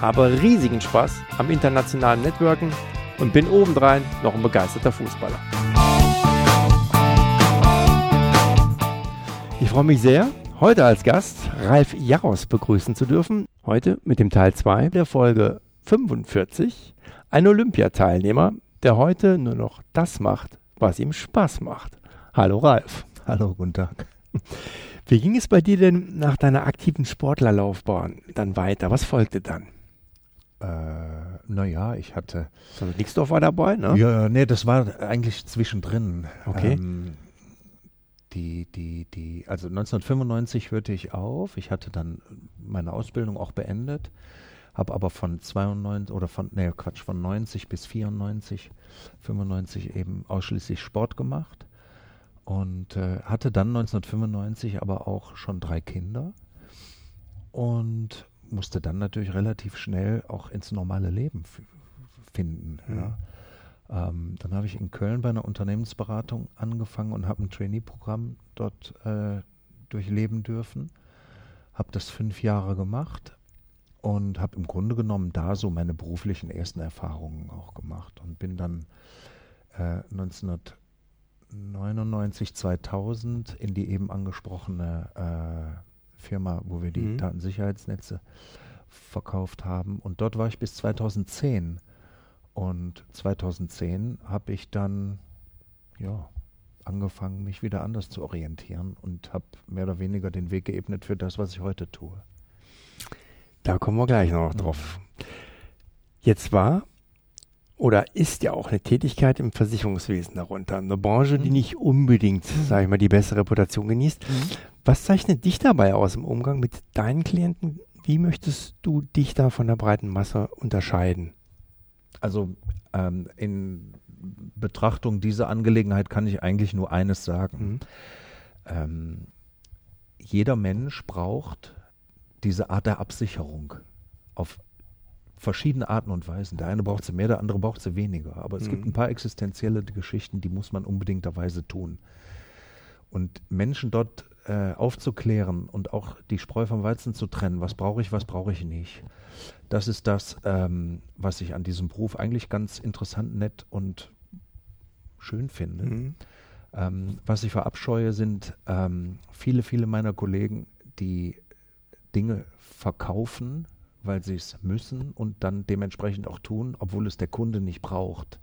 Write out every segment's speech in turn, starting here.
habe riesigen Spaß am internationalen Networken und bin obendrein noch ein begeisterter Fußballer. Ich freue mich sehr, heute als Gast Ralf Jaros begrüßen zu dürfen. Heute mit dem Teil 2 der Folge 45. Ein Olympiateilnehmer, der heute nur noch das macht, was ihm Spaß macht. Hallo Ralf. Hallo, guten Tag. Wie ging es bei dir denn nach deiner aktiven Sportlerlaufbahn dann weiter? Was folgte dann? Äh, naja, ich hatte. Also Nixdorf war dabei, ne? Ja, nee, das war eigentlich zwischendrin. Okay. Ähm, die, die, die, also 1995 hörte ich auf. Ich hatte dann meine Ausbildung auch beendet, habe aber von 92 oder von, nee, Quatsch, von 90 bis 94, 95 eben ausschließlich Sport gemacht und äh, hatte dann 1995 aber auch schon drei Kinder und musste dann natürlich relativ schnell auch ins normale Leben finden. Mhm. Ja. Ähm, dann habe ich in Köln bei einer Unternehmensberatung angefangen und habe ein Trainee-Programm dort äh, durchleben dürfen. Habe das fünf Jahre gemacht und habe im Grunde genommen da so meine beruflichen ersten Erfahrungen auch gemacht und bin dann äh, 1999, 2000 in die eben angesprochene äh, Firma, wo wir die mhm. Datensicherheitsnetze verkauft haben. Und dort war ich bis 2010. Und 2010 habe ich dann ja, angefangen, mich wieder anders zu orientieren und habe mehr oder weniger den Weg geebnet für das, was ich heute tue. Da kommen wir gleich noch drauf. Jetzt war oder ist ja auch eine Tätigkeit im Versicherungswesen darunter. Eine Branche, die mhm. nicht unbedingt, mhm. sage ich mal, die bessere Reputation genießt. Mhm. Was zeichnet dich dabei aus im Umgang mit deinen Klienten? Wie möchtest du dich da von der breiten Masse unterscheiden? Also ähm, in Betrachtung dieser Angelegenheit kann ich eigentlich nur eines sagen. Mhm. Ähm, jeder Mensch braucht diese Art der Absicherung auf verschiedene Arten und Weisen. Der eine braucht sie mehr, der andere braucht sie weniger. Aber es mhm. gibt ein paar existenzielle Geschichten, die muss man unbedingterweise tun. Und Menschen dort äh, aufzuklären und auch die Spreu vom Weizen zu trennen, was brauche ich, was brauche ich nicht. Das ist das, ähm, was ich an diesem Beruf eigentlich ganz interessant, nett und schön finde. Mhm. Ähm, was ich verabscheue, sind ähm, viele, viele meiner Kollegen, die Dinge verkaufen, weil sie es müssen und dann dementsprechend auch tun, obwohl es der Kunde nicht braucht.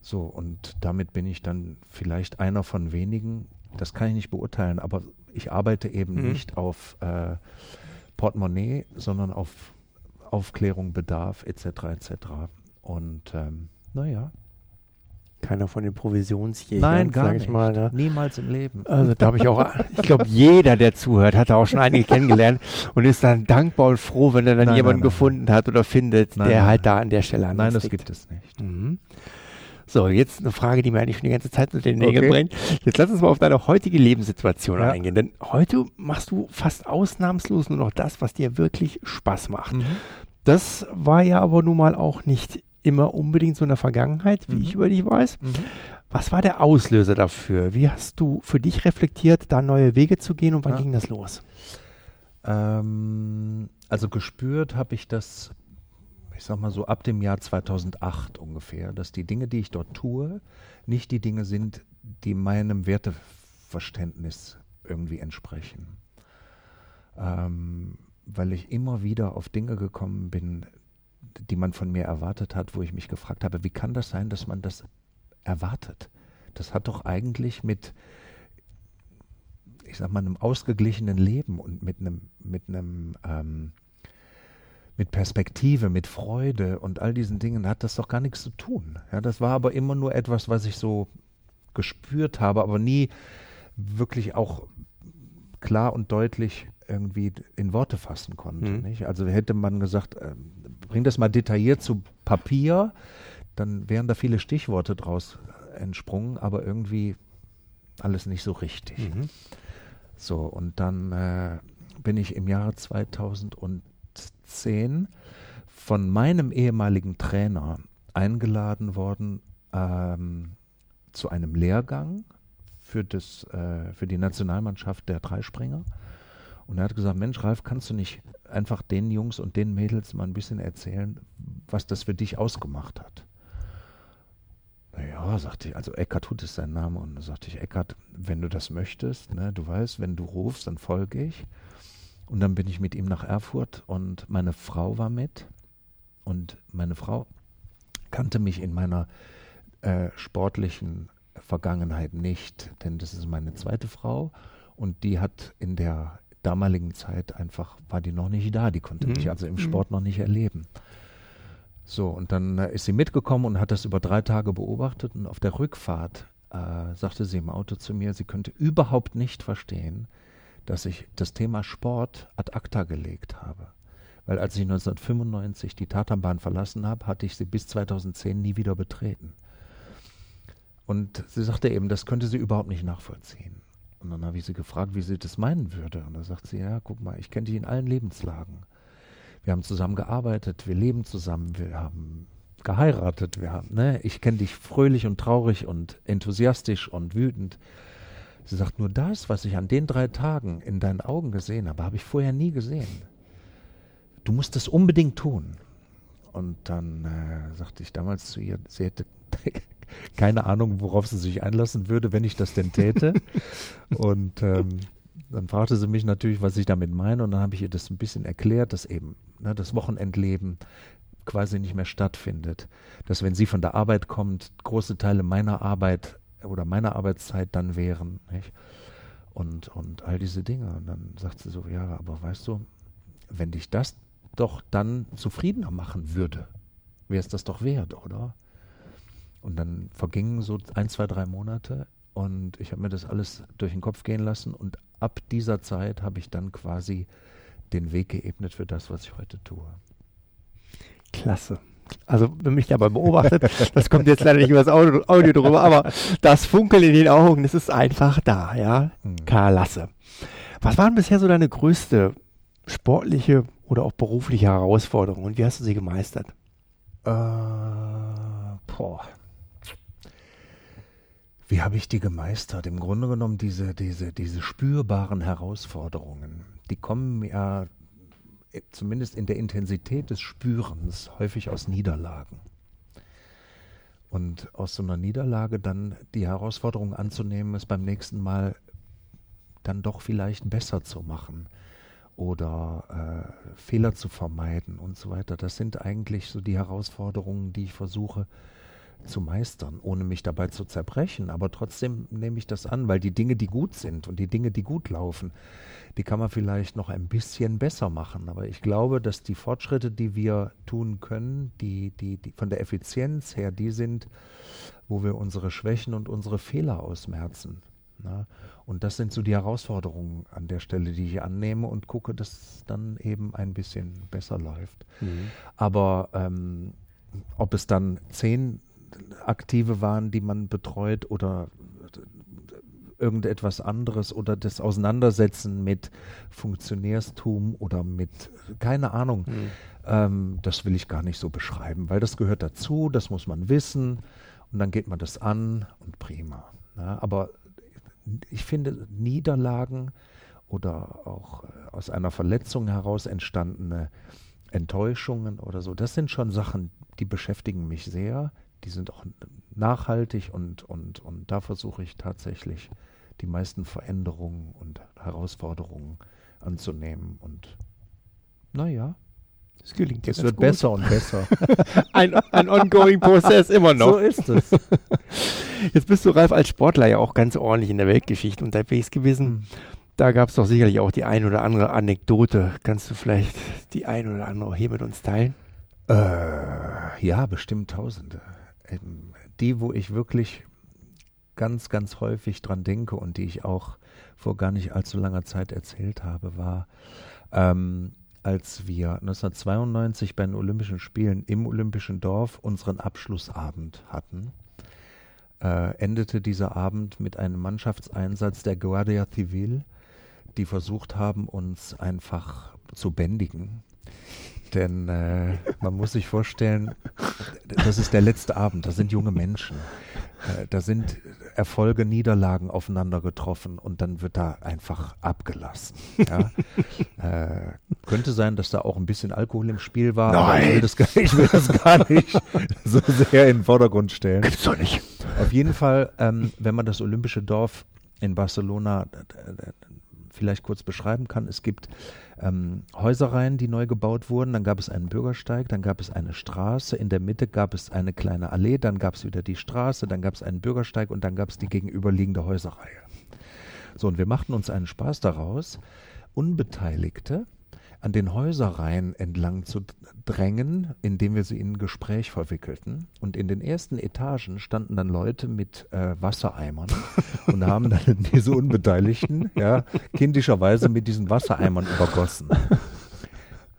So, und damit bin ich dann vielleicht einer von wenigen. Das kann ich nicht beurteilen, aber ich arbeite eben mhm. nicht auf äh, Portemonnaie, sondern auf Aufklärung, Bedarf etc. etc. Und ähm, naja, keiner von den Provisionsjägern, Nein, gar ich nicht. mal. Ne? Niemals im Leben. Also da habe ich auch, ich glaube, jeder, der zuhört, hat auch schon einige kennengelernt und ist dann dankbar und froh, wenn er dann nein, jemanden nein, gefunden hat oder findet, der halt da an der Stelle an Nein, das gibt es nicht. Mhm. So, jetzt eine Frage, die mir eigentlich schon die ganze Zeit mit den Nägeln okay. brennt. Jetzt lass uns mal auf deine heutige Lebenssituation ja. eingehen. Denn heute machst du fast ausnahmslos nur noch das, was dir wirklich Spaß macht. Mhm. Das war ja aber nun mal auch nicht immer unbedingt so in der Vergangenheit, wie mhm. ich über dich weiß. Mhm. Was war der Auslöser dafür? Wie hast du für dich reflektiert, da neue Wege zu gehen und wann ja. ging das los? Ähm, also gespürt habe ich das, ich sag mal so ab dem Jahr 2008 ungefähr, dass die Dinge, die ich dort tue, nicht die Dinge sind, die meinem Werteverständnis irgendwie entsprechen. Ähm, weil ich immer wieder auf Dinge gekommen bin, die man von mir erwartet hat, wo ich mich gefragt habe, wie kann das sein, dass man das erwartet? Das hat doch eigentlich mit, ich sag mal, einem ausgeglichenen Leben und mit einem, mit einem, ähm, mit Perspektive, mit Freude und all diesen Dingen hat das doch gar nichts zu tun. Ja, das war aber immer nur etwas, was ich so gespürt habe, aber nie wirklich auch klar und deutlich irgendwie in Worte fassen konnte. Mhm. Also hätte man gesagt, äh, bring das mal detailliert zu Papier, dann wären da viele Stichworte draus entsprungen, aber irgendwie alles nicht so richtig. Mhm. So, und dann äh, bin ich im Jahre 2010 von meinem ehemaligen Trainer eingeladen worden ähm, zu einem Lehrgang für, das, äh, für die Nationalmannschaft der Dreispringer. Und er hat gesagt, Mensch, Ralf, kannst du nicht einfach den Jungs und den Mädels mal ein bisschen erzählen, was das für dich ausgemacht hat? Ja, sagte ich, also Eckart Hut ist sein Name und sagte ich, Eckart, wenn du das möchtest, ne, du weißt, wenn du rufst, dann folge ich. Und dann bin ich mit ihm nach Erfurt und meine Frau war mit und meine Frau kannte mich in meiner äh, sportlichen Vergangenheit nicht, denn das ist meine zweite Frau und die hat in der damaligen Zeit einfach, war die noch nicht da, die konnte mhm. mich also im mhm. Sport noch nicht erleben. So, und dann äh, ist sie mitgekommen und hat das über drei Tage beobachtet und auf der Rückfahrt äh, sagte sie im Auto zu mir, sie könnte überhaupt nicht verstehen, dass ich das Thema Sport ad acta gelegt habe. Weil als ich 1995 die Tatanbahn verlassen habe, hatte ich sie bis 2010 nie wieder betreten. Und sie sagte eben, das könnte sie überhaupt nicht nachvollziehen. Und dann habe ich sie gefragt, wie sie das meinen würde. Und da sagt sie, ja, guck mal, ich kenne dich in allen Lebenslagen. Wir haben zusammen gearbeitet, wir leben zusammen, wir haben geheiratet, wir haben, ne, ich kenne dich fröhlich und traurig und enthusiastisch und wütend. Sie sagt, nur das, was ich an den drei Tagen in deinen Augen gesehen habe, habe ich vorher nie gesehen. Du musst es unbedingt tun. Und dann äh, sagte ich damals zu ihr, sie hätte keine Ahnung, worauf sie sich einlassen würde, wenn ich das denn täte. und ähm, dann fragte sie mich natürlich, was ich damit meine, und dann habe ich ihr das ein bisschen erklärt, dass eben ne, das Wochenendleben quasi nicht mehr stattfindet. Dass wenn sie von der Arbeit kommt, große Teile meiner Arbeit oder meiner Arbeitszeit dann wären. Nicht? Und, und all diese Dinge. Und dann sagt sie so, ja, aber weißt du, wenn dich das doch dann zufriedener machen würde, wäre es das doch wert, oder? Und dann vergingen so ein, zwei, drei Monate und ich habe mir das alles durch den Kopf gehen lassen und ab dieser Zeit habe ich dann quasi den Weg geebnet für das, was ich heute tue. Klasse. Also, wenn mich dabei beobachtet, das kommt jetzt leider nicht über das Audio, Audio drüber, aber das Funkeln in den Augen, das ist einfach da, ja. Mhm. Klasse. Was war denn bisher so deine größte sportliche oder auch berufliche Herausforderung und wie hast du sie gemeistert? Äh, boah. Wie habe ich die gemeistert? Im Grunde genommen diese, diese, diese spürbaren Herausforderungen, die kommen ja äh, zumindest in der Intensität des Spürens häufig aus Niederlagen. Und aus so einer Niederlage dann die Herausforderung anzunehmen, es beim nächsten Mal dann doch vielleicht besser zu machen oder äh, Fehler zu vermeiden und so weiter. Das sind eigentlich so die Herausforderungen, die ich versuche zu meistern, ohne mich dabei zu zerbrechen. Aber trotzdem nehme ich das an, weil die Dinge, die gut sind und die Dinge, die gut laufen, die kann man vielleicht noch ein bisschen besser machen. Aber ich glaube, dass die Fortschritte, die wir tun können, die, die, die von der Effizienz her, die sind, wo wir unsere Schwächen und unsere Fehler ausmerzen. Na? Und das sind so die Herausforderungen an der Stelle, die ich annehme und gucke, dass es dann eben ein bisschen besser läuft. Mhm. Aber ähm, ob es dann zehn Aktive waren, die man betreut oder irgendetwas anderes oder das Auseinandersetzen mit Funktionärstum oder mit, keine Ahnung, mhm. ähm, das will ich gar nicht so beschreiben, weil das gehört dazu, das muss man wissen und dann geht man das an und prima. Ja, aber ich finde, Niederlagen oder auch äh, aus einer Verletzung heraus entstandene Enttäuschungen oder so, das sind schon Sachen, die beschäftigen mich sehr die sind auch nachhaltig und, und, und da versuche ich tatsächlich die meisten Veränderungen und Herausforderungen anzunehmen. Und naja, es gelingt Es wird gut. besser und besser. ein, ein ongoing Prozess immer noch. So ist es. Jetzt bist du, Ralf, als Sportler ja auch ganz ordentlich in der Weltgeschichte unterwegs gewesen. Mhm. Da gab es doch sicherlich auch die ein oder andere Anekdote. Kannst du vielleicht die ein oder andere hier mit uns teilen? Äh, ja, bestimmt Tausende. Ähm, die, wo ich wirklich ganz, ganz häufig dran denke und die ich auch vor gar nicht allzu langer Zeit erzählt habe, war, ähm, als wir 1992 bei den Olympischen Spielen im Olympischen Dorf unseren Abschlussabend hatten, äh, endete dieser Abend mit einem Mannschaftseinsatz der Guardia Civil, die versucht haben, uns einfach zu bändigen. Denn äh, man muss sich vorstellen, das ist der letzte Abend, das sind junge Menschen. Äh, da sind Erfolge, Niederlagen aufeinander getroffen und dann wird da einfach abgelassen. Ja? äh, könnte sein, dass da auch ein bisschen Alkohol im Spiel war, Nein. aber ich will, das gar, ich will das gar nicht so sehr in den Vordergrund stellen. Gibt's doch nicht. Auf jeden Fall, ähm, wenn man das Olympische Dorf in Barcelona vielleicht kurz beschreiben kann. Es gibt ähm, Häuserreihen, die neu gebaut wurden. Dann gab es einen Bürgersteig, dann gab es eine Straße. In der Mitte gab es eine kleine Allee, dann gab es wieder die Straße, dann gab es einen Bürgersteig und dann gab es die gegenüberliegende Häuserreihe. So, und wir machten uns einen Spaß daraus, Unbeteiligte an den Häuserreihen entlang zu drängen, indem wir sie in ein Gespräch verwickelten. Und in den ersten Etagen standen dann Leute mit äh, Wassereimern und haben dann diese Unbeteiligten ja, kindischerweise mit diesen Wassereimern übergossen.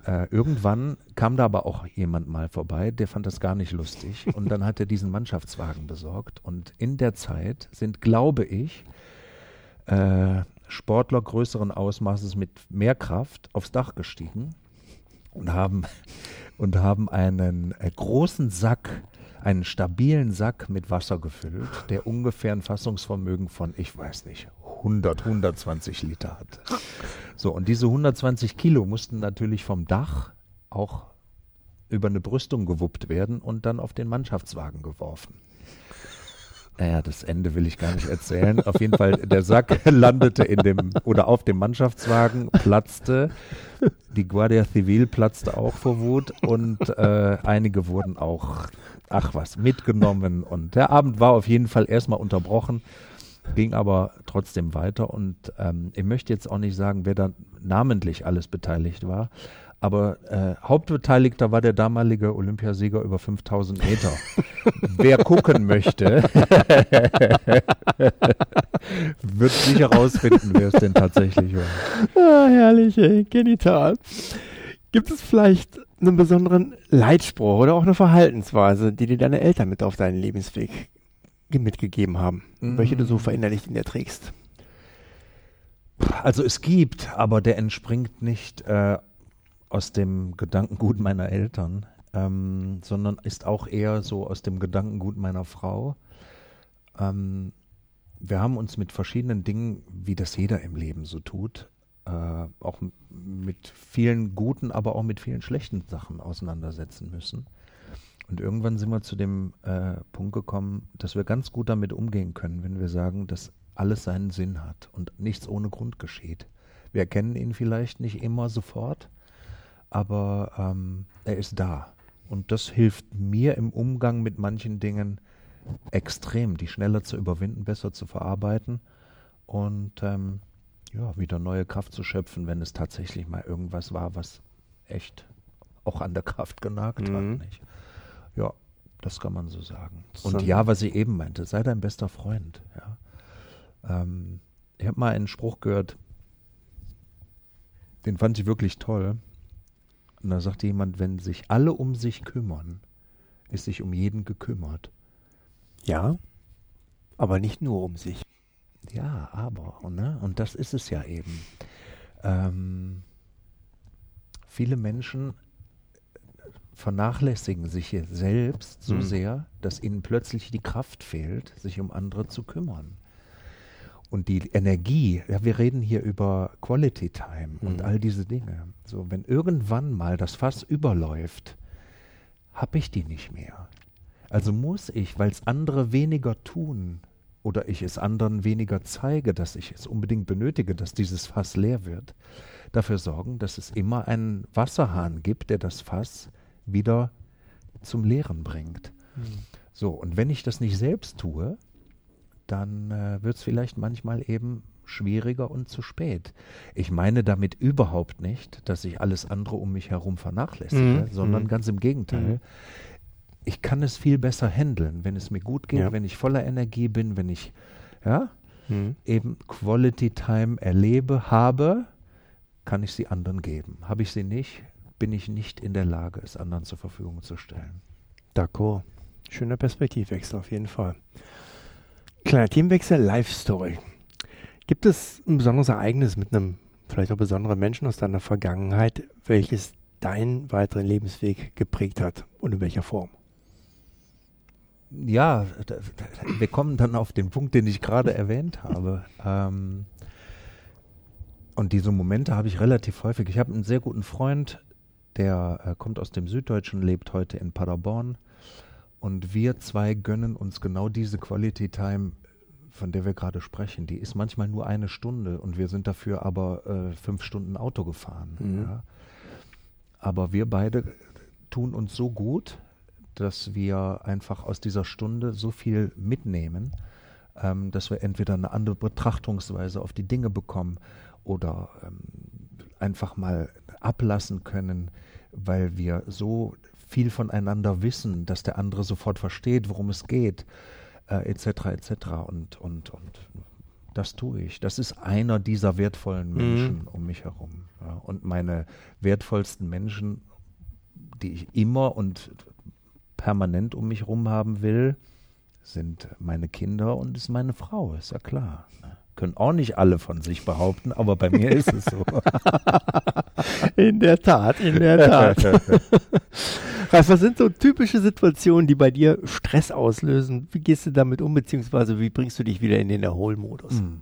Äh, irgendwann kam da aber auch jemand mal vorbei, der fand das gar nicht lustig. Und dann hat er diesen Mannschaftswagen besorgt. Und in der Zeit sind, glaube ich, äh, Sportler größeren Ausmaßes mit mehr Kraft aufs Dach gestiegen und haben, und haben einen äh, großen Sack, einen stabilen Sack mit Wasser gefüllt, der ungefähr ein Fassungsvermögen von, ich weiß nicht, 100, 120 Liter hatte. So, und diese 120 Kilo mussten natürlich vom Dach auch über eine Brüstung gewuppt werden und dann auf den Mannschaftswagen geworfen. Naja, das Ende will ich gar nicht erzählen. Auf jeden Fall, der Sack landete in dem oder auf dem Mannschaftswagen, platzte. Die Guardia Civil platzte auch vor Wut und äh, einige wurden auch, ach was, mitgenommen. Und der Abend war auf jeden Fall erstmal unterbrochen, ging aber trotzdem weiter. Und ähm, ich möchte jetzt auch nicht sagen, wer da namentlich alles beteiligt war. Aber äh, Hauptbeteiligter war der damalige Olympiasieger über 5000 Meter. Wer gucken möchte, wird sicher herausfinden, wer es denn tatsächlich war. Ah, herrlich, ey. genital. Gibt es vielleicht einen besonderen Leitspruch oder auch eine Verhaltensweise, die dir deine Eltern mit auf deinen Lebensweg mitgegeben haben, mhm. welche du so verinnerlicht in dir trägst? Also es gibt, aber der entspringt nicht äh, aus dem Gedankengut meiner Eltern, ähm, sondern ist auch eher so aus dem Gedankengut meiner Frau. Ähm, wir haben uns mit verschiedenen Dingen, wie das jeder im Leben so tut, äh, auch mit vielen guten, aber auch mit vielen schlechten Sachen auseinandersetzen müssen. Und irgendwann sind wir zu dem äh, Punkt gekommen, dass wir ganz gut damit umgehen können, wenn wir sagen, dass alles seinen Sinn hat und nichts ohne Grund geschieht. Wir erkennen ihn vielleicht nicht immer sofort, aber ähm, er ist da. Und das hilft mir im Umgang mit manchen Dingen extrem, die schneller zu überwinden, besser zu verarbeiten und ähm, ja, wieder neue Kraft zu schöpfen, wenn es tatsächlich mal irgendwas war, was echt auch an der Kraft genagt mhm. hat. Nicht? Ja, das kann man so sagen. Und ja, was ich eben meinte, sei dein bester Freund. Ja. Ähm, ich habe mal einen Spruch gehört, den fand ich wirklich toll. Und da sagte jemand, wenn sich alle um sich kümmern, ist sich um jeden gekümmert. Ja, aber nicht nur um sich. Ja, aber, ne? und das ist es ja eben. Ähm, viele Menschen vernachlässigen sich selbst so hm. sehr, dass ihnen plötzlich die Kraft fehlt, sich um andere zu kümmern und die Energie, ja, wir reden hier über Quality Time mhm. und all diese Dinge. So, wenn irgendwann mal das Fass überläuft, habe ich die nicht mehr. Also muss ich, weil es andere weniger tun oder ich es anderen weniger zeige, dass ich es unbedingt benötige, dass dieses Fass leer wird, dafür sorgen, dass es immer einen Wasserhahn gibt, der das Fass wieder zum Leeren bringt. Mhm. So, und wenn ich das nicht selbst tue, dann äh, wird es vielleicht manchmal eben schwieriger und zu spät. Ich meine damit überhaupt nicht, dass ich alles andere um mich herum vernachlässige, mhm. sondern mhm. ganz im Gegenteil. Mhm. Ich kann es viel besser handeln, wenn es mir gut geht, ja. wenn ich voller Energie bin, wenn ich, ja, mhm. eben Quality Time erlebe, habe, kann ich sie anderen geben. Habe ich sie nicht, bin ich nicht in der Lage, es anderen zur Verfügung zu stellen. D'accord. Schöner Perspektivwechsel auf jeden Fall. Kleiner Themenwechsel, Life Story. Gibt es ein besonderes Ereignis mit einem vielleicht auch besonderen Menschen aus deiner Vergangenheit, welches deinen weiteren Lebensweg geprägt hat und in welcher Form? Ja, wir kommen dann auf den Punkt, den ich gerade erwähnt habe. Ähm, und diese Momente habe ich relativ häufig. Ich habe einen sehr guten Freund, der äh, kommt aus dem Süddeutschen, lebt heute in Paderborn. Und wir zwei gönnen uns genau diese Quality Time, von der wir gerade sprechen. Die ist manchmal nur eine Stunde und wir sind dafür aber äh, fünf Stunden Auto gefahren. Mhm. Ja. Aber wir beide tun uns so gut, dass wir einfach aus dieser Stunde so viel mitnehmen, ähm, dass wir entweder eine andere Betrachtungsweise auf die Dinge bekommen oder ähm, einfach mal ablassen können, weil wir so viel voneinander wissen, dass der andere sofort versteht, worum es geht, äh, etc. etc. Und, und, und das tue ich. Das ist einer dieser wertvollen mhm. Menschen mhm. um mich herum. Ja. Und meine wertvollsten Menschen, die ich immer und permanent um mich herum haben will, sind meine Kinder und ist meine Frau, ist ja klar. Ne? Können auch nicht alle von sich behaupten, aber bei mir ist es so. in der Tat, in der Tat. Ralf, was sind so typische Situationen, die bei dir Stress auslösen? Wie gehst du damit um, beziehungsweise wie bringst du dich wieder in den Erholmodus? Hm.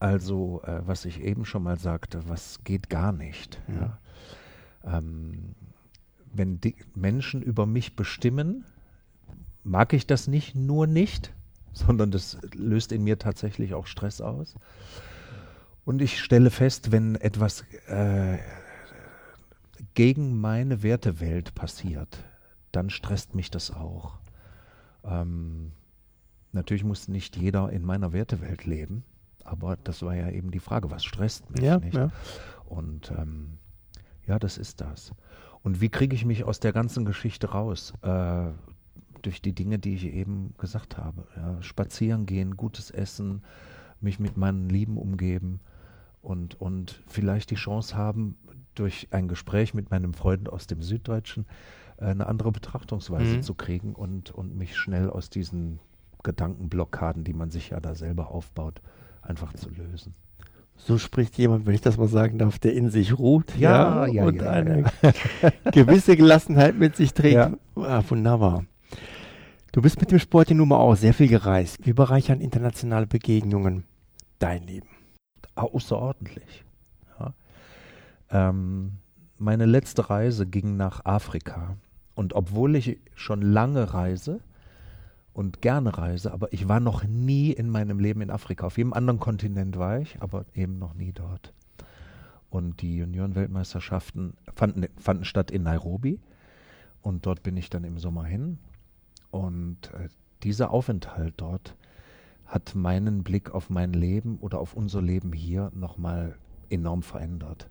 Also, äh, was ich eben schon mal sagte, was geht gar nicht. Ja. Ja. Ähm, wenn die Menschen über mich bestimmen, mag ich das nicht nur nicht, sondern das löst in mir tatsächlich auch Stress aus. Und ich stelle fest, wenn etwas äh, gegen meine Wertewelt passiert, dann stresst mich das auch. Ähm, natürlich muss nicht jeder in meiner Wertewelt leben, aber das war ja eben die Frage, was stresst mich ja, nicht? Ja. Und ähm, ja, das ist das. Und wie kriege ich mich aus der ganzen Geschichte raus? Äh, durch die Dinge, die ich eben gesagt habe. Ja, spazieren gehen, gutes Essen, mich mit meinen Lieben umgeben und, und vielleicht die Chance haben, durch ein Gespräch mit meinem Freund aus dem Süddeutschen äh, eine andere Betrachtungsweise mhm. zu kriegen und, und mich schnell aus diesen Gedankenblockaden, die man sich ja da selber aufbaut, einfach zu lösen. So spricht jemand, wenn ich das mal sagen darf, der in sich ruht ja, ja, ja und ja, eine gewisse Gelassenheit mit sich trägt. Ah, wunderbar. Du bist mit dem Sport ja nun mal auch sehr viel gereist. Wie bereichern internationale Begegnungen dein Leben? Außerordentlich. Ja. Ähm, meine letzte Reise ging nach Afrika. Und obwohl ich schon lange reise und gerne reise, aber ich war noch nie in meinem Leben in Afrika. Auf jedem anderen Kontinent war ich, aber eben noch nie dort. Und die Juniorenweltmeisterschaften fanden, fanden statt in Nairobi. Und dort bin ich dann im Sommer hin. Und äh, dieser Aufenthalt dort hat meinen Blick auf mein Leben oder auf unser Leben hier nochmal enorm verändert.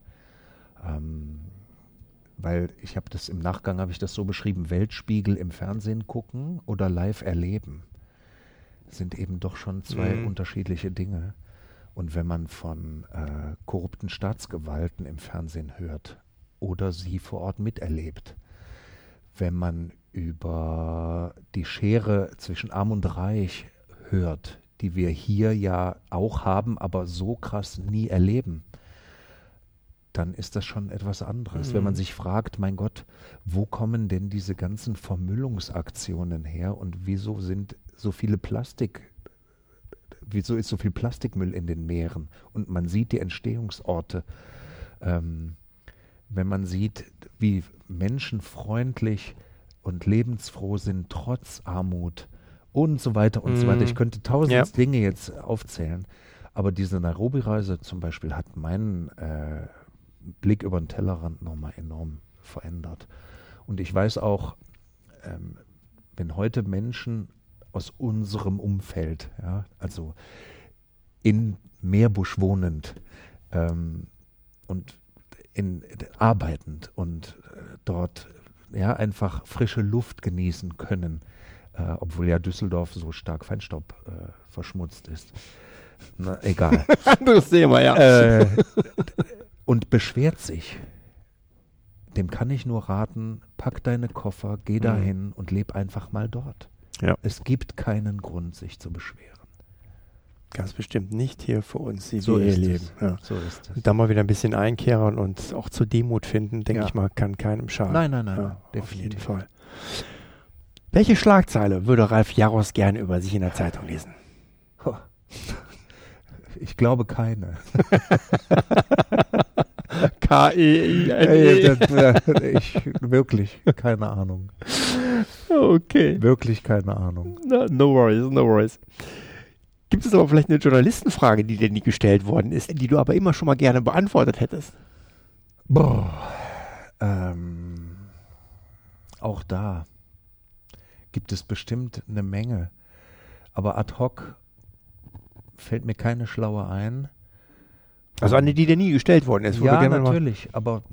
Ähm, weil ich habe das im Nachgang, habe ich das so beschrieben, Weltspiegel im Fernsehen gucken oder live erleben, sind eben doch schon zwei mhm. unterschiedliche Dinge. Und wenn man von äh, korrupten Staatsgewalten im Fernsehen hört oder sie vor Ort miterlebt, wenn man über die Schere zwischen Arm und Reich hört, die wir hier ja auch haben, aber so krass nie erleben, dann ist das schon etwas anderes. Mhm. Wenn man mhm. sich fragt, mein Gott, wo kommen denn diese ganzen Vermüllungsaktionen her und wieso sind so viele Plastik, wieso ist so viel Plastikmüll in den Meeren? Und man sieht die Entstehungsorte. Ähm, wenn man sieht, wie menschenfreundlich und lebensfroh sind trotz Armut und so weiter und mm. so weiter. Ich mhm. könnte tausend ja. Dinge jetzt aufzählen, aber diese Nairobi-Reise zum Beispiel hat meinen äh, Blick über den Tellerrand nochmal enorm verändert. Und ich weiß auch, ähm, wenn heute Menschen aus unserem Umfeld, ja, also in Meerbusch wohnend ähm, und in, arbeitend und äh, dort ja, einfach frische Luft genießen können, äh, obwohl ja Düsseldorf so stark Feinstaub äh, verschmutzt ist. Na, egal. Anderes Thema, ja. Äh, und beschwert sich. Dem kann ich nur raten, pack deine Koffer, geh dahin und leb einfach mal dort. Ja. Es gibt keinen Grund, sich zu beschweren. Ganz bestimmt nicht hier für uns, die So wir hier leben. Ja. So ist es. Und da mal wieder ein bisschen einkehren und auch zur Demut finden, denke Ja. ich mal, kann keinem schaden. Nein, nein, nein, Ja, nein, auf jeden definitiv. Fall. Welche Schlagzeile würde Ralf Jaros gerne über sich in der Zeitung lesen? Ich glaube keine. K-E-I-N-E. ich, wirklich, keine Ahnung. Okay. Wirklich keine Ahnung. No, no worries, no worries. Gibt es aber vielleicht eine Journalistenfrage, die dir nie gestellt worden ist, die du aber immer schon mal gerne beantwortet hättest? Boah. Ähm, auch da gibt es bestimmt eine Menge. Aber ad hoc fällt mir keine schlaue ein. Also eine, die dir nie gestellt worden ist. ja, natürlich, aber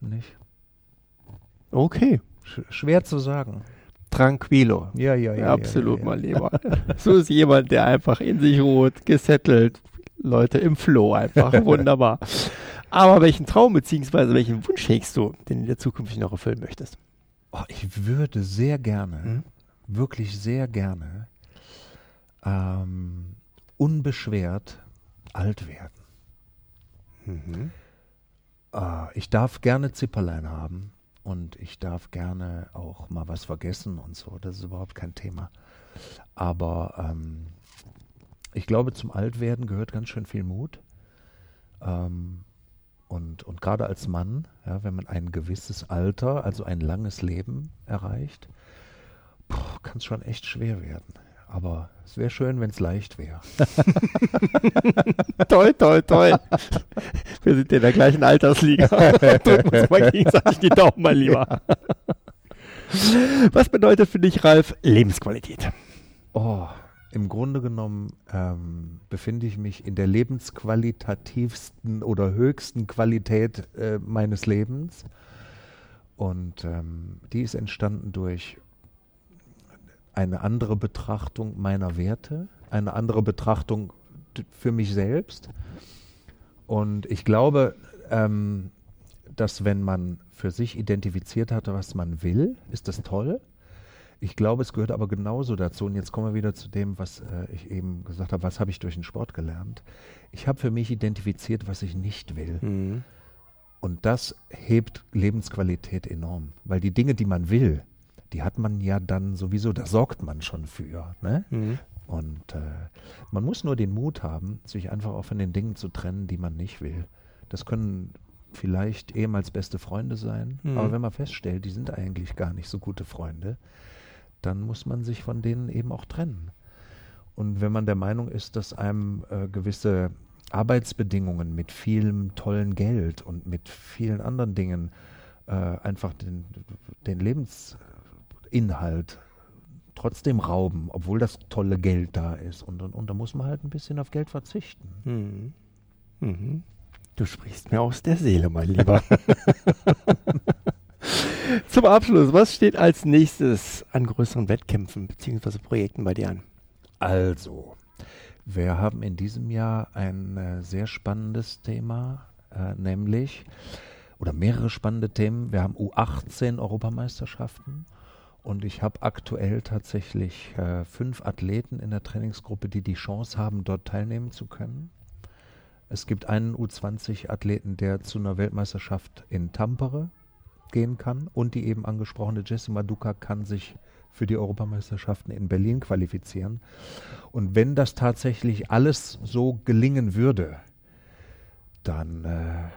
nicht. Okay. Sch schwer zu sagen. Tranquilo. Ja, ja, ja. Absolut, ja, ja. mein Lieber. so ist jemand, der einfach in sich ruht, gesettelt. Leute, im Flow einfach. Wunderbar. Aber welchen Traum bzw. welchen Wunsch hegst du, den du in der Zukunft noch erfüllen möchtest? Oh, ich würde sehr gerne, Hm? wirklich sehr gerne, ähm, unbeschwert alt werden. Mhm. Äh, ich darf gerne Zipperlein haben und ich darf gerne auch mal was vergessen und so. Das ist überhaupt kein Thema. Aber ähm, ich glaube, zum Altwerden gehört ganz schön viel Mut. Ähm, und, und gerade als Mann, ja, wenn man ein gewisses Alter, also ein langes Leben erreicht, kann es schon echt schwer werden. Aber es wäre schön, wenn es leicht wäre. Toll, toll, toll. Wir sind in der gleichen Altersliga. Drücken uns mal gegenseitig die Daumen, mein Lieber. Was bedeutet für dich, Ralf, Lebensqualität? Oh, im Grunde genommen ähm, befinde ich mich in der lebensqualitativsten oder höchsten Qualität äh, meines Lebens. Und ähm, die ist entstanden durch eine andere Betrachtung meiner Werte, eine andere Betrachtung für mich selbst. Und ich glaube, ähm, dass wenn man für sich identifiziert hatte, was man will, ist das toll. Ich glaube, es gehört aber genauso dazu. Und jetzt kommen wir wieder zu dem, was äh, ich eben gesagt habe, was habe ich durch den Sport gelernt. Ich habe für mich identifiziert, was ich nicht will. Mhm. Und das hebt Lebensqualität enorm. Weil die Dinge, die man will, die hat man ja dann sowieso, da sorgt man schon für. Ne? Mhm. Und äh, man muss nur den Mut haben, sich einfach auch von den Dingen zu trennen, die man nicht will. Das können vielleicht ehemals beste Freunde sein, Mhm. aber wenn man feststellt, die sind eigentlich gar nicht so gute Freunde, dann muss man sich von denen eben auch trennen. Und wenn man der Meinung ist, dass einem äh, gewisse Arbeitsbedingungen mit vielem tollen Geld und mit vielen anderen Dingen äh, einfach den, den Lebensinhalt trotzdem rauben, obwohl das tolle Geld da ist. Und, und, und da muss man halt ein bisschen auf Geld verzichten. Mhm. Mhm. Du sprichst mir aus der Seele, mein Lieber. Zum Abschluss, was steht als nächstes an größeren Wettkämpfen bzw. Projekten bei dir an? Also, wir haben in diesem Jahr ein äh, sehr spannendes Thema, äh, nämlich, oder mehrere spannende Themen. Wir haben U18 Europameisterschaften und ich habe aktuell tatsächlich äh, fünf Athleten in der Trainingsgruppe, die die Chance haben, dort teilnehmen zu können. Es gibt einen U20-Athleten, der zu einer Weltmeisterschaft in Tampere gehen kann und die eben angesprochene Jessica Duca kann sich für die Europameisterschaften in Berlin qualifizieren. Und wenn das tatsächlich alles so gelingen würde, dann äh,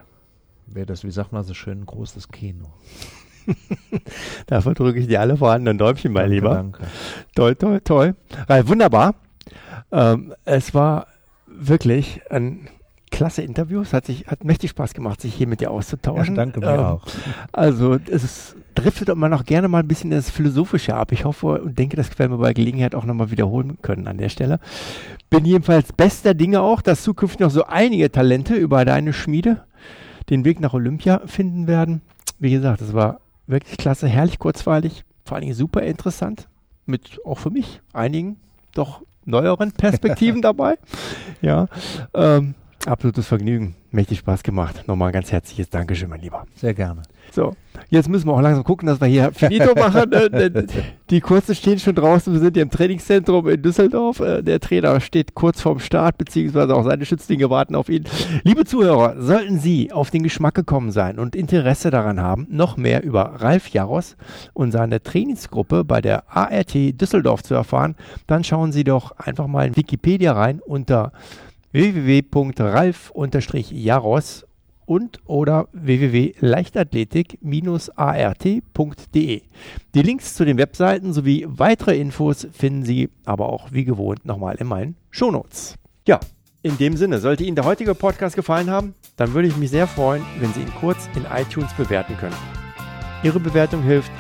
wäre das, wie sagt man so schön, ein großes Kino. Dafür drücke ich dir alle vorhandenen Däumchen, mein Danke, Lieber. Danke. Toll, toll, toll. Ralf, wunderbar. Ähm, es war wirklich ein klasse Interview. Es hat, sich, hat mächtig Spaß gemacht, sich hier mit dir auszutauschen. Ja, danke mir Ähm, auch. Also es driftet immer noch gerne mal ein bisschen ins Philosophische ab. Ich hoffe und denke, das werden wir bei Gelegenheit auch nochmal wiederholen können an der Stelle. Bin jedenfalls bester Dinge auch, dass zukünftig noch so einige Talente über deine Schmiede den Weg nach Olympia finden werden. Wie gesagt, es war wirklich klasse, herrlich kurzweilig, vor allen Dingen super interessant, mit auch für mich einigen doch neueren Perspektiven dabei. Ja, ähm, absolutes Vergnügen. Mächtig Spaß gemacht. Nochmal ein ganz herzliches Dankeschön, mein Lieber. Sehr gerne. So, jetzt müssen wir auch langsam gucken, dass wir hier Finito machen. Ne? Die Kurse stehen schon draußen. Wir sind hier im Trainingszentrum in Düsseldorf. Äh, der Trainer steht kurz vorm Start, beziehungsweise auch seine Schützlinge warten auf ihn. Liebe Zuhörer, sollten Sie auf den Geschmack gekommen sein und Interesse daran haben, noch mehr über Ralf Jaros und seine Trainingsgruppe bei der ART Düsseldorf zu erfahren, dann schauen Sie doch einfach mal in Wikipedia rein unter www.ralf-jaros und oder www.leichtathletik-art.de. Die Links zu den Webseiten sowie weitere Infos finden Sie aber auch wie gewohnt nochmal in meinen Shownotes. Ja, in dem Sinne, sollte Ihnen der heutige Podcast gefallen haben, dann würde ich mich sehr freuen, wenn Sie ihn kurz in iTunes bewerten können. Ihre Bewertung hilft,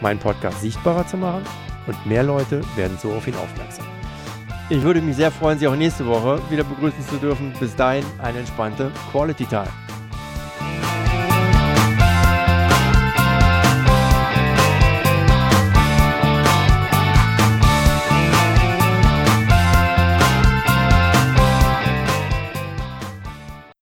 meinen Podcast sichtbarer zu machen und mehr Leute werden so auf ihn aufmerksam. Ich würde mich sehr freuen, Sie auch nächste Woche wieder begrüßen zu dürfen. Bis dahin eine entspannte Quality Time.